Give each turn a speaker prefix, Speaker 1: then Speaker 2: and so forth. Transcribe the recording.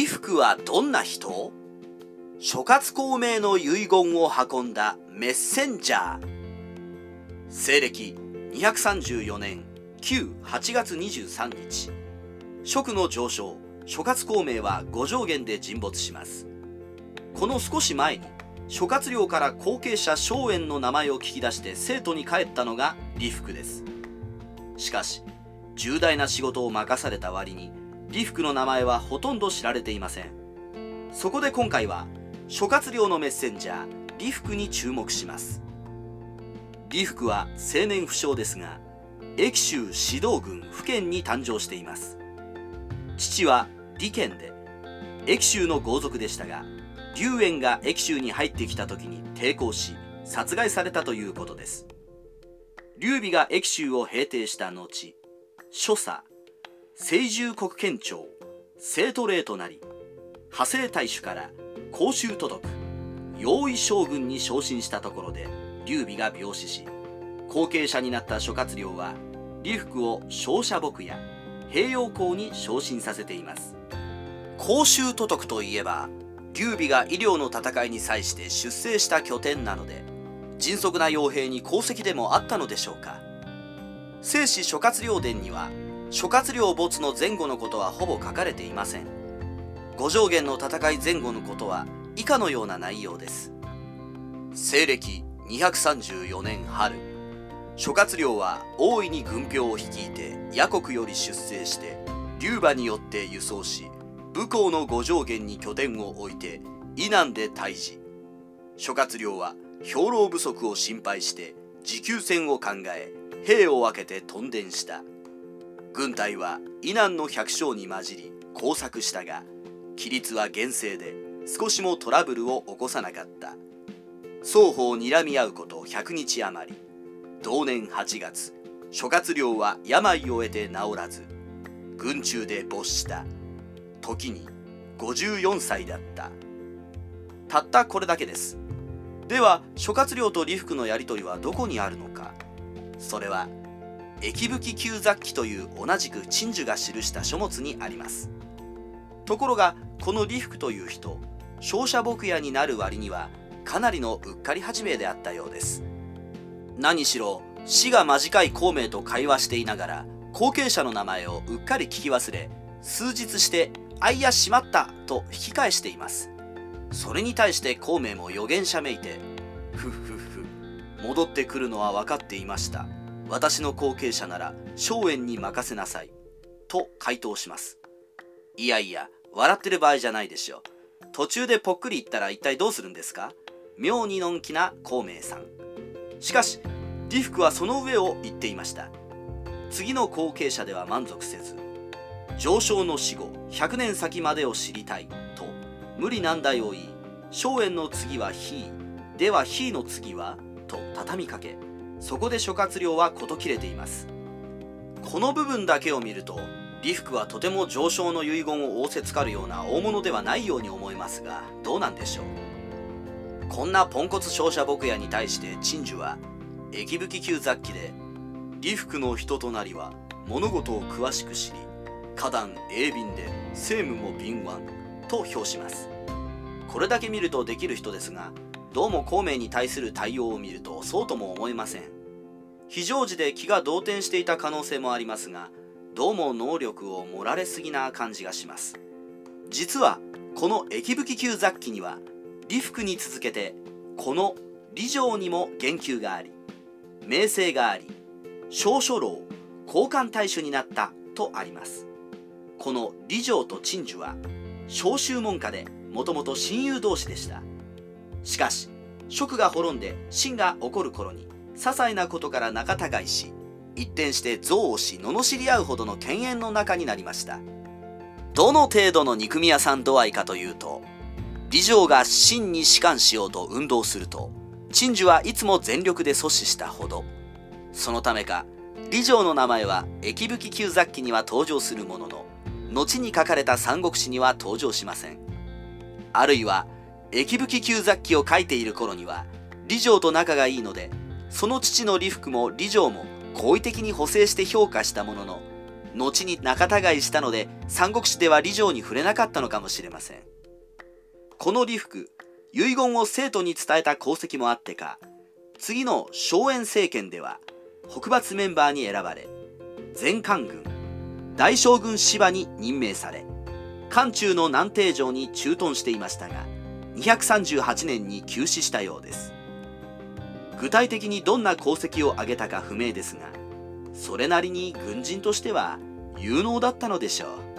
Speaker 1: 李福はどんな人？諸葛孔明の遺言を運んだメッセンジャー。西暦234年旧8月23日蜀の上昇諸葛孔明は五条原で沈没します。この少し前に諸葛亮から後継者荘園の名前を聞き出して生徒に帰ったのが李福です。しかし重大な仕事を任された割に李福の名前はほとんど知られていません。そこで今回は諸葛亮のメッセンジャー李福に注目します。李福は青年不詳ですが益州指導軍府県に誕生しています。父は李賢で益州の豪族でしたが龍炎が益州に入ってきた時に抵抗し殺害されたということです。劉備が益州を平定した後所作清獣国県庁生徒令となり派生大使から公衆届く用意将軍に昇進したところで劉備が病死し後継者になった諸葛亮は李福を商社牧や平陽校に昇進させています。公衆届くといえば劉備が医療の戦いに際して出征した拠点なので迅速な傭兵に功績でもあったのでしょうか。聖史諸葛亮伝には諸葛亮没の前後のことはほぼ書かれていません。五条原の戦い前後のことは以下のような内容です。西暦234年春諸葛亮は大いに軍兵を率いて野国より出征して龍馬によって輸送し武功の五条原に拠点を置いて以南で退治。諸葛亮は兵糧不足を心配して持久戦を考え兵を分けて屯田した。軍隊は以南の百姓に混じり工作したが規律は厳正で少しもトラブルを起こさなかった。双方睨み合うこと100日余り。同年8月諸葛亮は病を得て治らず軍中で没した。時に54歳だった。たったこれだけです。では諸葛亮と李福のやり取りはどこにあるのか。それは駅吹旧雑記という同じく陳樹が記した書物にあります。ところがこの李福という人商社牧屋になる割にはかなりのうっかり始めであったようです。何しろ死が間近い孔明と会話していながら後継者の名前をうっかり聞き忘れ数日して「あいやしまった」と引き返しています。それに対して孔明も予言者めいて「ふっふっふ戻ってくるのは分かっていました。私の後継者なら荘園に任せなさい」と回答します。いやいや笑ってる場合じゃないでしょ途中でぽっくり言ったら一体どうするんですか？妙にのんきな孔明さん。しかし李福はその上を言っていました。次の後継者では満足せず上昇の死後100年先までを知りたいと無理難題を言い荘園の次はひではひの次はと畳みかけそこで諸葛亮は事切れています。この部分だけを見ると李福はとても上昇の遺言を仰せつかるような大物ではないように思えますがどうなんでしょう？こんなポンコツ商社牧屋に対して陳樹は駅吹旧雑記で李福の人となりは物事を詳しく知り花壇鋭敏で政務も敏腕と評します。これだけ見るとできる人ですがどうも孔明に対する対応を見るとそうとも思えません。非常時で気が動転していた可能性もありますがどうも能力を盛られすぎな感じがします。実はこの駅吹旧雑記には李福に続けてこの李城にも言及があり名声があり少書楼交換大使になったとあります。この李城と陳樹は召集門下でもともと親友同士でした。しかし職が滅んで秦が起こる頃に些細なことから仲違いし一転して憎悪し罵り合うほどの犬猿の中になりました。どの程度の憎み屋さん度合いかというと李城が秦に仕官しようと運動すると陳樹はいつも全力で阻止したほど。そのためか李城の名前は駅吹旧雑記には登場するものの後に書かれた三国志には登場しません。あるいは駅吹旧雑記を書いている頃には李城と仲がいいのでその父の李福も李城も好意的に補正して評価したものの後に仲違いしたので三国志では李城に触れなかったのかもしれません。この李福遺言を生徒に伝えた功績もあってか次の荘園政権では北伐メンバーに選ばれ前官軍大将軍芝に任命され漢中の南帝城に駐屯していましたが238年に急死したようです。具体的にどんな功績を挙げたか不明ですがそれなりに軍人としては有能だったのでしょう。